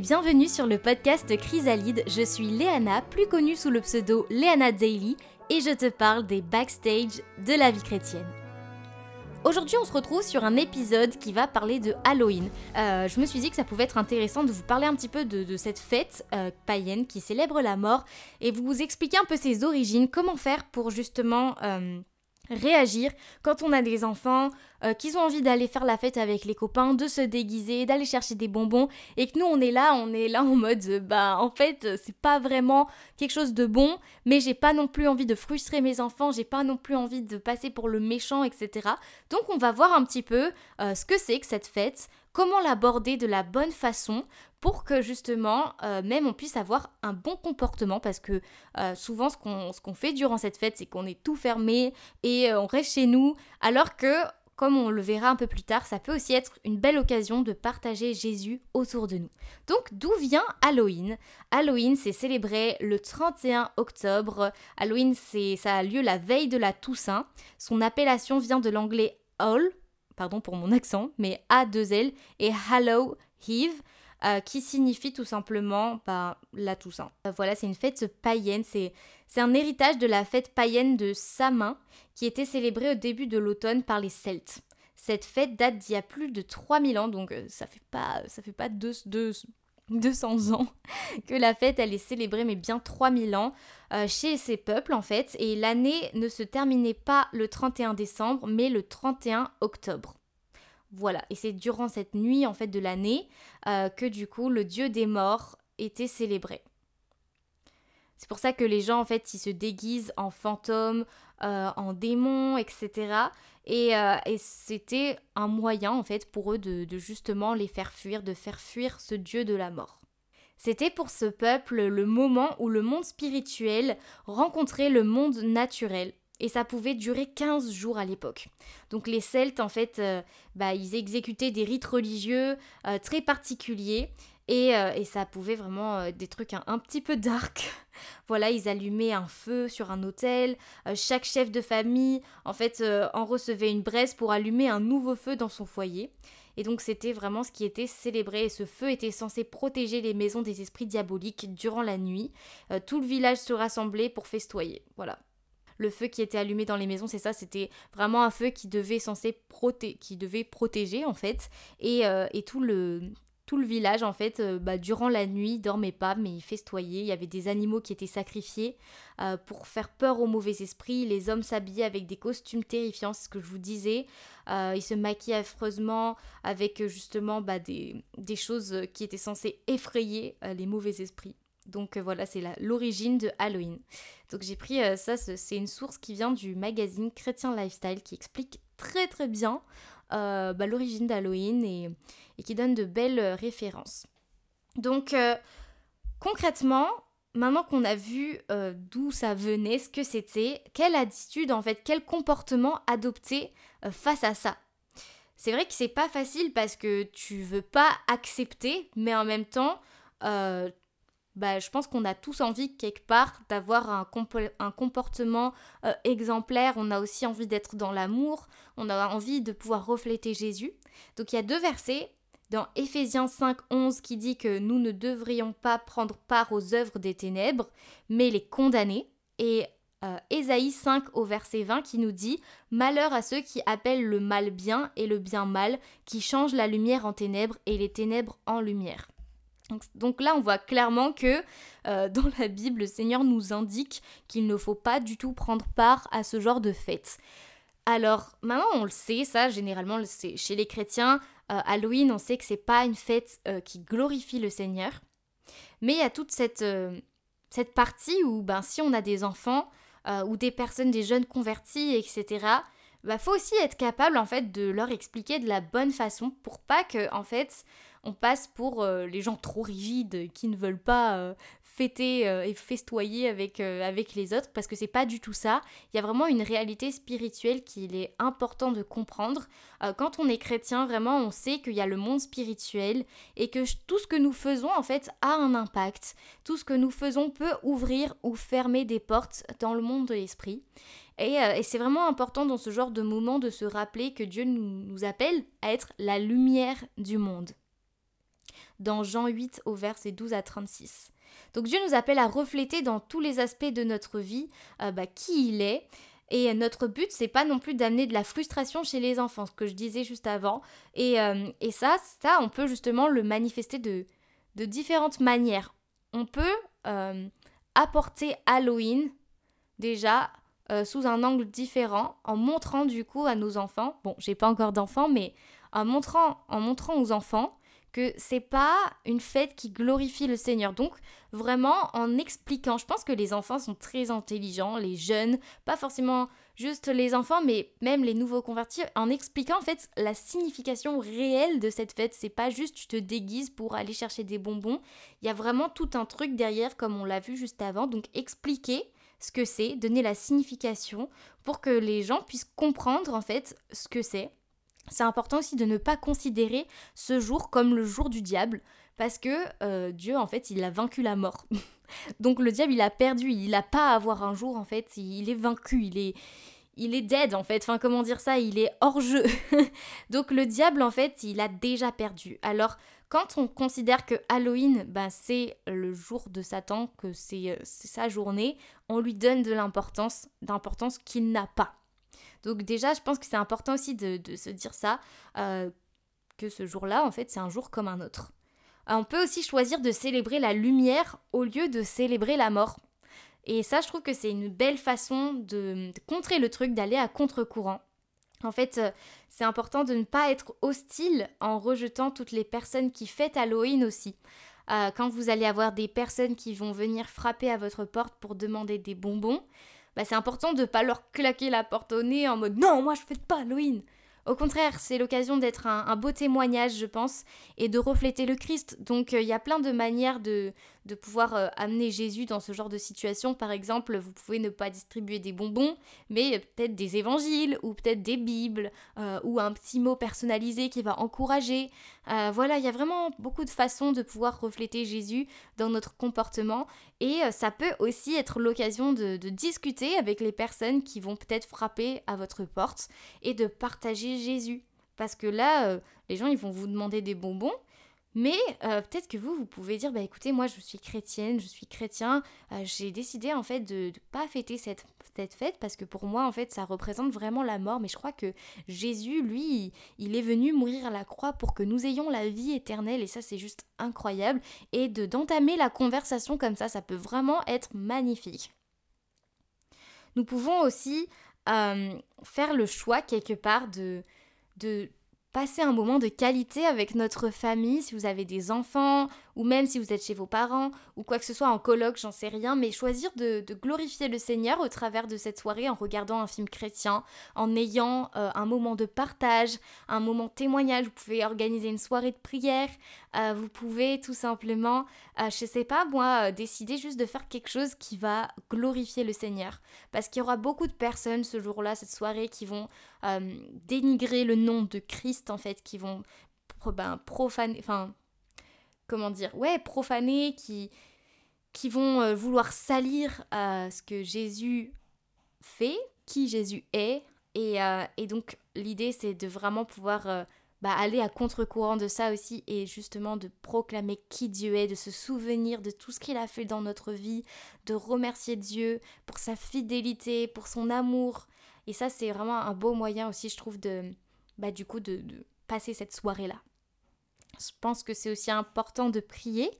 bienvenue sur le podcast Chrysalide. Je suis Léana, plus connue sous le pseudo Léana Daily, et je te parle des backstage de la vie chrétienne. Aujourd'hui, on se retrouve sur un épisode qui va parler de Halloween. Euh, je me suis dit que ça pouvait être intéressant de vous parler un petit peu de, cette fête euh, païenne qui célèbre la mort et vous expliquer un peu ses origines, comment faire pour justement euh, réagir quand on a des enfants euh, qui ont envie d'aller faire la fête avec les copains, de se déguiser, d'aller chercher des bonbons et que nous on est là, on est là en mode euh, bah en fait euh, c'est pas vraiment quelque chose de bon, mais j'ai pas non plus envie de frustrer mes enfants, j'ai pas non plus envie de passer pour le méchant, etc. Donc on va voir un petit peu ce que c'est que cette fête, comment l'aborder de la bonne façon pour que justement même on puisse avoir un bon comportement parce que souvent ce qu'on fait durant cette fête c'est qu'on est tout fermé et on reste chez nous alors que comme on le verra un peu plus tard, ça peut aussi être une belle occasion de partager Jésus autour de nous. Donc d'où vient Halloween? Halloween, c'est célébré le 31 octobre. Halloween, c'est ça a lieu la veille de la Toussaint. Son appellation vient de l'anglais All, pardon pour mon accent, mais A2L, et Hallow Eve, euh, qui signifie tout simplement bah, la Toussaint. Euh, voilà, c'est une fête païenne, c'est, un héritage de la fête païenne de Samin, qui était célébrée au début de l'automne par les Celtes. Cette fête date d'il y a plus de 3000 ans, donc euh, ça fait pas, ça fait pas deux, deux, 200 ans que la fête elle est célébrée mais bien 3000 ans chez ces peuples en fait et l'année ne se terminait pas le 31 décembre mais le 31 octobre. Voilà, et c'est durant cette nuit en fait de l'année euh, que du coup le dieu des morts était célébré. C'est pour ça que les gens en fait ils se déguisent en fantômes, euh, en démons, etc. Euh, et, c'était un moyen en fait pour eux de, justement les faire fuir, de faire fuir ce dieu de la mort. C'était pour ce peuple le moment où le monde spirituel rencontrait le monde naturel. Et ça pouvait durer 15 jours à l'époque. Donc les Celtes, en fait, euh, bah, ils exécutaient des rites religieux très particuliers. Euh, et, ça pouvait vraiment euh, des trucs un, petit peu dark. voilà, ils allumaient un feu sur un. Euh, chaque chef de famille, en fait, en recevait une braise pour allumer un nouveau feu dans son foyer. Et donc c'était vraiment ce qui était célébré. Et ce feu était censé protéger les maisons des esprits diaboliques durant la nuit. tout le village se rassemblait pour festoyer. Voilà. Le feu qui était allumé dans les maisons, c'est ça, c'était vraiment un feu qui devait censé qui devait protéger en fait, et, et tout le tout le village, en fait, euh, bah, durant la nuit, dormait pas, mais il festoyait. Il y avait des animaux qui étaient sacrifiés euh, pour faire peur aux mauvais esprits. Les hommes s'habillaient avec des costumes terrifiants, c'est ce que je vous disais. Euh, ils se maquillaient affreusement avec justement bah, des, des, choses qui étaient censées effrayer les mauvais esprits. Donc voilà, c'est l'origine de Halloween. Donc j'ai pris ça, c'est une source qui vient du magazine Chrétien Lifestyle qui explique très très bien bah, l'origine d'Halloween et qui donne de belles euh, références. Donc euh, concrètement, maintenant qu'on a vu euh, d'où ça venait, ce que c'était, quelle attitude en fait, quel comportement adopter face à ça? C'est vrai que c'est pas facile parce que tu veux pas accepter, mais en même temps, bah, je pense qu'on a tous envie quelque part d'avoir un, comportement exemplaire. On a aussi envie d'être dans l'amour. On a envie de pouvoir refléter Jésus. Donc il y a deux versets dans Éphésiens 5, 11 qui dit que nous ne devrions pas prendre part aux œuvres des ténèbres, mais les condamner. Et euh, Ésaïe 5 au verset 20 qui nous dit Malheur à ceux qui appellent le mal bien et le bien mal, qui changent la lumière en ténèbres et les ténèbres en lumière. Donc, là, on voit clairement que euh, dans la Bible, le Seigneur nous indique qu'il ne faut pas du tout prendre part à ce genre de fête. Alors maintenant, on le sait, ça généralement, c'est chez les chrétiens, euh, Halloween, on sait que c'est pas une fête euh, qui glorifie le Seigneur, mais il y a toute cette, cette partie où ben, si on a des enfants ou des personnes, des jeunes convertis, etc., bah faut aussi être capable en fait de leur expliquer de la bonne façon pour pas que en fait on passe pour les gens trop rigides qui ne veulent pas fêter euh, et festoyer avec, euh, avec les autres parce que c'est pas du tout ça. Il y a vraiment une réalité spirituelle qu'il est important de comprendre. Euh, quand on est chrétien, vraiment, on sait qu'il y a le monde spirituel et que tout ce que nous faisons en fait a un impact. Tout ce que nous faisons peut ouvrir ou fermer des portes dans le monde de l'esprit. Et, et c'est vraiment important dans ce genre de moment de se rappeler que Dieu nous, nous appelle à être la lumière du monde. Dans Jean 8 au verset 12 à 36. Donc Dieu nous appelle à refléter dans tous les aspects de notre vie euh, bah, qui il est. Et notre but, c'est pas non plus d'amener de la frustration chez les enfants, ce que je disais juste avant. Et, euh, ça, ça, on peut justement le manifester de, de différentes manières. On peut euh, apporter Halloween déjà sous un angle différent, en montrant du coup à nos enfants, bon, j'ai pas encore d'enfants, mais en montrant, en montrant aux enfants que c'est pas une fête qui glorifie le Seigneur. Donc vraiment en expliquant, je pense que les enfants sont très intelligents, les jeunes, pas forcément juste les enfants, mais même les nouveaux convertis, en expliquant en fait la signification réelle de cette fête. C'est pas juste tu te déguises pour aller chercher des bonbons. Il y a vraiment tout un truc derrière, comme on l'a vu juste avant. Donc expliquer ce que c'est, donner la signification pour que les gens puissent comprendre en fait ce que c'est c'est important aussi de ne pas considérer ce jour comme le jour du diable, parce que euh, Dieu, en fait, il a vaincu la mort. Donc le diable, il a perdu, il n'a pas à avoir un jour, en fait, il est vaincu, il est... Il est dead en fait, enfin comment dire ça, il est hors jeu. Donc le diable en fait, il a déjà perdu. Alors quand on considère que Halloween, ben, c'est le jour de Satan, que c'est euh, sa journée, on lui donne de l'importance, d'importance qu'il n'a pas. Donc déjà, je pense que c'est important aussi de, se dire ça, euh, que ce jour-là, en fait, c'est un jour comme un autre. Euh, on peut aussi choisir de célébrer la lumière au lieu de célébrer la mort. Et ça, je trouve que c'est une belle façon de, contrer le truc, d'aller à contre-courant. En fait, euh, c'est important de ne pas être hostile en rejetant toutes les personnes qui fêtent Halloween aussi. quand vous allez avoir des personnes qui vont venir frapper à votre porte pour demander des bonbons, bah, c'est important de pas leur claquer la porte au nez en mode non, moi je fais pas Halloween. Au contraire, c'est l'occasion d'être un, beau témoignage, je pense, et de refléter le Christ. Donc euh, il y a plein de manières de, pouvoir euh, amener Jésus dans ce genre de situation. Par exemple, vous pouvez ne pas distribuer des bonbons, mais peut-être des évangiles, ou peut-être des Bibles, euh, ou un petit mot personnalisé qui va encourager. voilà, il y a vraiment beaucoup de façons de pouvoir refléter Jésus dans notre comportement. Et ça peut aussi être l'occasion de discuter avec les personnes qui vont peut-être frapper à votre porte et de partager Jésus. Parce que là, les gens, ils vont vous demander des bonbons, mais euh, peut-être que vous, vous pouvez dire, bah écoutez, moi je suis chrétienne, je suis chrétien, euh, j'ai décidé en fait de ne pas fêter cette, cette, fête parce que pour moi en fait ça représente vraiment la mort, mais je crois que Jésus, lui, il est venu mourir à la croix pour que nous ayons la vie éternelle et ça c'est juste incroyable. Et de d'entamer la conversation comme ça, ça peut vraiment être magnifique. Nous pouvons aussi euh, faire le choix quelque part de, de passer un moment de qualité avec notre famille, si vous avez des enfants, ou même si vous êtes chez vos parents, ou quoi que ce soit en colloque, j'en sais rien, mais choisir de, glorifier le Seigneur au travers de cette soirée en regardant un film chrétien, en ayant euh, un moment de partage, un moment témoignage, vous pouvez organiser une soirée de prière, euh, vous pouvez tout simplement, euh, je sais pas moi, décider juste de faire quelque chose qui va glorifier le Seigneur, parce qu'il y aura beaucoup de personnes ce jour-là, cette soirée, qui vont dénigrer le nom de Christ en fait, qui vont ben, profaner, enfin comment dire, ouais, profanés, qui, qui vont euh, vouloir salir euh, ce que Jésus fait, qui Jésus est. Et, euh, et donc l'idée c'est de vraiment pouvoir bah, aller à contre-courant de ça aussi et justement de proclamer qui Dieu est, de se souvenir de tout ce qu'il a fait dans notre vie, de remercier Dieu pour sa fidélité, pour son amour. Et ça c'est vraiment un beau moyen aussi je trouve de, bah, du coup de passer cette soirée-là. Je pense que c'est aussi important de prier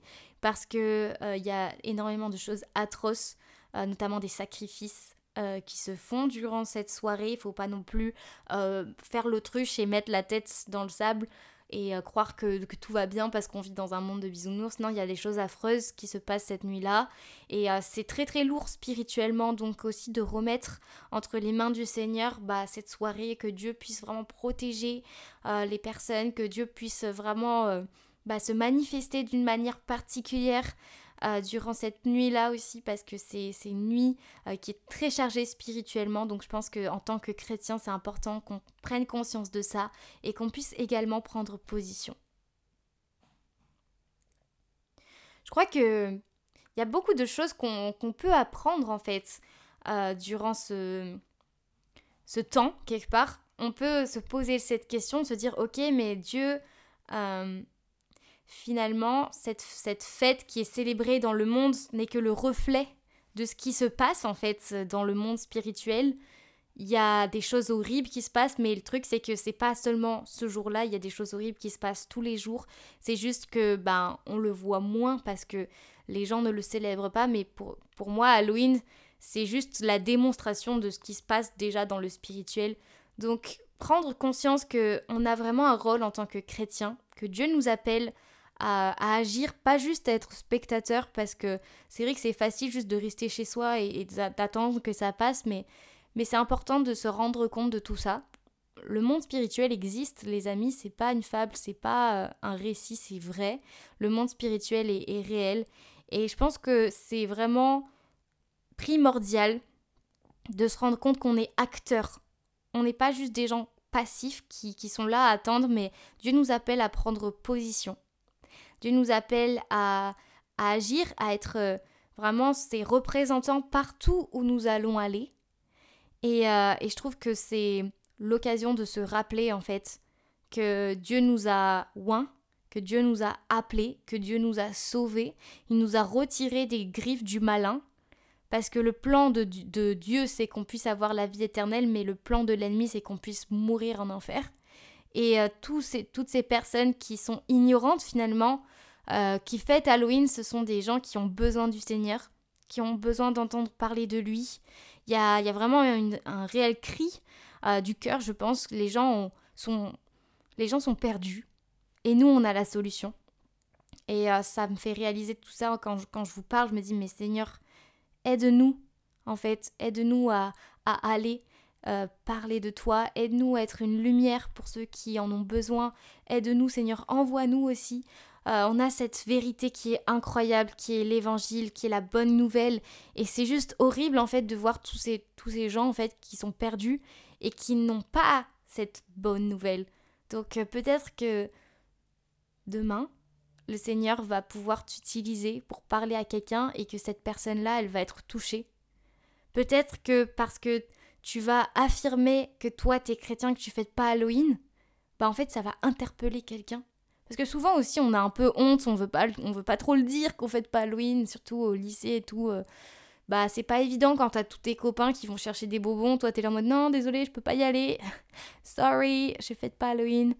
parce que euh, il y a énormément de choses atroces, euh, notamment des sacrifices euh, qui se font durant cette soirée. Il faut pas non plus faire l'autruche et mettre la tête dans le sable et euh, croire que, tout va bien parce qu'on vit dans un monde de bisounours. Non, il y a des choses affreuses qui se passent cette nuit-là. Et euh, c'est très très lourd spirituellement, donc aussi de remettre entre les mains du Seigneur bah, cette soirée, que Dieu puisse vraiment protéger euh, les personnes, que Dieu puisse vraiment bah, se manifester d'une manière particulière euh, durant cette nuit-là aussi parce que c'est une nuit euh, qui est très chargée spirituellement. Donc je pense qu'en tant que chrétien, c'est important qu'on prenne conscience de ça et qu'on puisse également prendre position. Je crois que il y a beaucoup de choses qu'on peut apprendre en fait euh, durant ce temps quelque part. On peut se poser cette question, se dire ok mais Dieu finalement, cette, cette fête qui est célébrée dans le monde n'est que le reflet de ce qui se passe en fait dans le monde spirituel. Il y a des choses horribles qui se passent, mais le truc c'est que c'est pas seulement ce jour-là, il y a des choses horribles qui se passent tous les jours. C'est juste que ben on le voit moins parce que les gens ne le célèbrent pas, mais pour, pour moi Halloween c'est juste la démonstration de ce qui se passe déjà dans le spirituel. Donc prendre conscience que on a vraiment un rôle en tant que chrétien, que Dieu nous appelle à, agir, pas juste à être spectateur, parce que c'est vrai que c'est facile juste de rester chez soi et, d'attendre que ça passe, mais, mais c'est important de se rendre compte de tout ça. Le monde spirituel existe, les amis, c'est pas une fable, c'est pas euh, un récit, c'est vrai. Le monde spirituel est, est réel. Et je pense que c'est vraiment primordial de se rendre compte qu'on est acteur. On n'est pas juste des gens passifs qui, qui, sont là à attendre, mais Dieu nous appelle à prendre position. Dieu nous appelle à, agir, à être euh, vraiment ses représentants partout où nous allons aller. Et, euh, et je trouve que c'est l'occasion de se rappeler en fait que Dieu nous a oint, que Dieu nous a appelés, que Dieu nous a sauvés, il nous a retirés des griffes du malin. Parce que le plan de Dieu, c'est qu'on puisse avoir la vie éternelle, mais le plan de l'ennemi, c'est qu'on puisse mourir en enfer. Et euh, toutes ces personnes qui sont ignorantes finalement, euh, qui fêtent Halloween, ce sont des gens qui ont besoin du Seigneur, qui ont besoin d'entendre parler de lui. Il y a, vraiment un réel cri euh, du cœur, je pense. Les gens, sont, perdus. Et nous, on a la solution. Et ça me fait réaliser tout ça quand je, vous parle. Je me dis, mais Seigneur, aide-nous, en fait. Aide-nous à aller euh, parler de toi, aide-nous à être une lumière pour ceux qui en ont besoin, aide-nous Seigneur, envoie-nous aussi. Euh, on a cette vérité qui est incroyable, qui est l'évangile, qui est la bonne nouvelle, et c'est juste horrible en fait de voir tous ces, tous ces gens en fait qui sont perdus et qui n'ont pas cette bonne nouvelle. Donc euh, peut-être que demain, le Seigneur va pouvoir t'utiliser pour parler à quelqu'un et que cette personne-là, elle va être touchée. Peut-être que parce que tu vas affirmer que toi t'es chrétien, que tu fêtes pas Halloween, bah en fait ça va interpeller quelqu'un. Parce que souvent aussi on a un peu honte, on veut pas, on veut pas trop le dire qu'on fête pas Halloween, surtout au lycée et tout. Euh. bah c'est pas évident quand t'as tous tes copains qui vont chercher des bonbons, toi t'es là en mode non désolé je peux pas y aller, sorry je fête pas Halloween.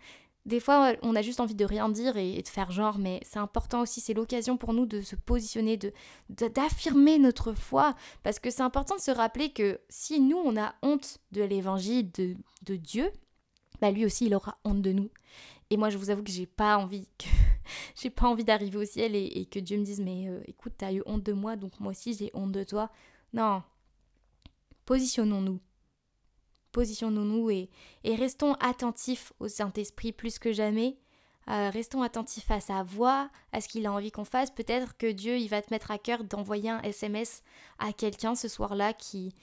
Des fois, on a juste envie de rien dire et, de faire genre, mais c'est important aussi, c'est l'occasion pour nous de se positionner, de d'affirmer notre foi, parce que c'est important de se rappeler que si nous, on a honte de l'évangile de, de, Dieu, bah lui aussi, il aura honte de nous. Et moi, je vous avoue que j'ai pas envie que j'ai pas envie d'arriver au ciel et, que Dieu me dise, mais euh, écoute, t'as eu honte de moi, donc moi aussi j'ai honte de toi. Non, positionnons-nous positionnons-nous et, et, restons attentifs au Saint-Esprit plus que jamais. Euh, restons attentifs à sa voix, à ce qu'il a envie qu'on fasse. Peut-être que Dieu, il va te mettre à cœur d'envoyer un SMS à quelqu'un ce soir-là qui,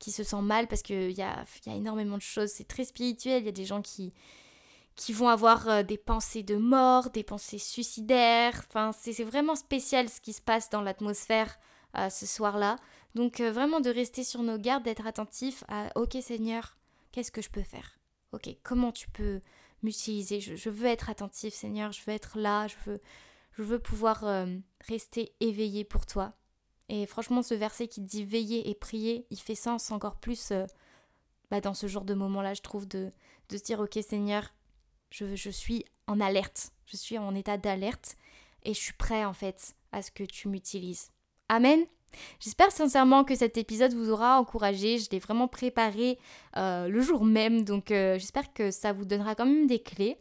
qui se sent mal parce qu'il y a, y a énormément de choses. C'est très spirituel. Il y a des gens qui, qui vont avoir euh, des pensées de mort, des pensées suicidaires. Enfin, c'est vraiment spécial ce qui se passe dans l'atmosphère euh, ce soir-là. Donc vraiment de rester sur nos gardes, d'être attentif à OK Seigneur, Qu'est-ce que je peux faire? Ok, comment tu peux m'utiliser? Je, veux être attentif, Seigneur, je veux être là, je veux, je veux pouvoir euh, rester éveillé pour toi. Et franchement, ce verset qui dit veiller et prier, il fait sens encore plus euh, bah, dans ce genre de moment-là, je trouve, de, de se dire, ok Seigneur, je, je suis en alerte, je suis en état d'alerte et je suis prêt en fait à ce que tu m'utilises. Amen. J'espère sincèrement que cet épisode vous aura encouragé. Je l'ai vraiment préparé euh, le jour même, donc euh, j'espère que ça vous donnera quand même des clés.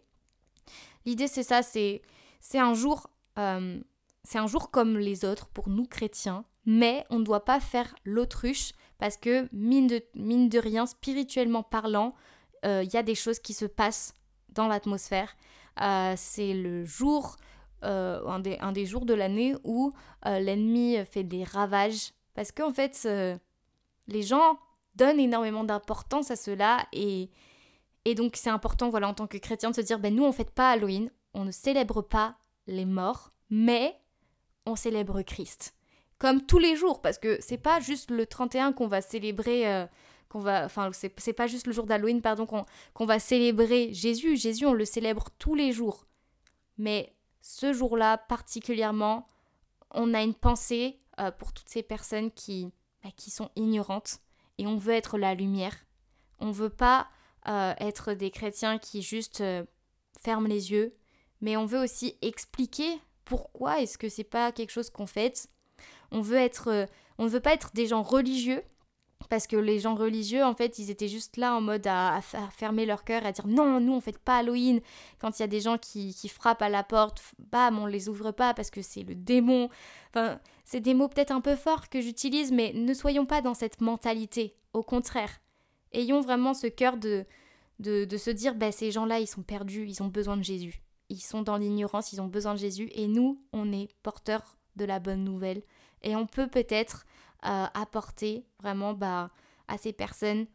L'idée c'est ça, c'est c'est un jour euh, c'est un jour comme les autres pour nous chrétiens, mais on ne doit pas faire l'autruche parce que mine de, mine de rien, spirituellement parlant, il y a des choses qui se passent dans l'atmosphère. c'est le jour euh, un, des, un, des, jours de l'année où euh, l'ennemi fait des ravages. Parce qu'en fait, euh, les gens donnent énormément d'importance à cela et, et donc c'est important voilà, en tant que chrétien de se dire, ben, nous on ne fête pas Halloween, on ne célèbre pas les morts, mais on célèbre Christ. Comme tous les jours, parce que c'est pas juste le 31 qu'on va célébrer qu'on va, enfin, c'est pas juste le jour d'Halloween, pardon, qu'on va célébrer Jésus. Jésus, on le célèbre tous les jours. Mais ce jour-là particulièrement, on a une pensée euh, pour toutes ces personnes qui, bah, qui sont ignorantes et on veut être la lumière. On veut pas euh, être des chrétiens qui juste euh, ferment les yeux, mais on veut aussi expliquer pourquoi est-ce que c'est pas quelque chose qu'on fait. On veut être, on ne veut pas être des gens religieux parce que les gens religieux, en fait, ils étaient juste là en mode à, fermer leur cœur, à dire non, nous on fait pas Halloween. Quand il y a des gens qui, frappent à la porte, bam, on les ouvre pas parce que c'est le démon. Enfin, c'est des mots peut-être un peu forts que j'utilise, mais ne soyons pas dans cette mentalité. Au contraire, ayons vraiment ce cœur de, de, se dire, bah, ces gens-là, ils sont perdus, ils ont besoin de Jésus. Ils sont dans l'ignorance, ils ont besoin de Jésus, et nous, on est porteurs de la bonne nouvelle. Et on peut peut-être apporter vraiment bah, à ces personnes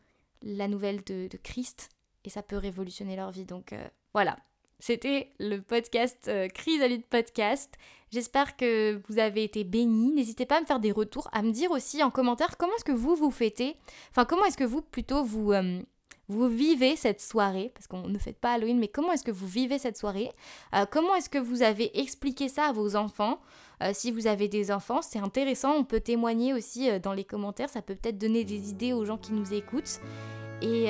la nouvelle de, Christ et ça peut révolutionner leur vie. Donc euh, voilà, c'était le podcast euh, Chrysalide Podcast. J'espère que vous avez été bénis. N'hésitez pas à me faire des retours, à me dire aussi en commentaire comment est-ce que vous vous fêtez. Enfin, comment est-ce que vous plutôt vous, euh, vous vivez cette soirée, parce qu'on ne fête pas Halloween, mais comment est-ce que vous vivez cette soirée? Euh, comment est-ce que vous avez expliqué ça à vos enfants? Euh, si vous avez des enfants, c'est intéressant, on peut témoigner aussi euh, dans les commentaires, ça peut peut-être donner des idées aux gens qui nous écoutent. Et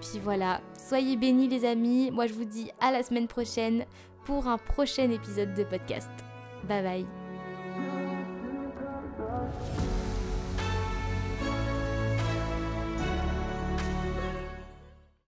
puis voilà, soyez bénis les amis, moi je vous dis à la semaine prochaine pour un prochain épisode de podcast. Bye bye.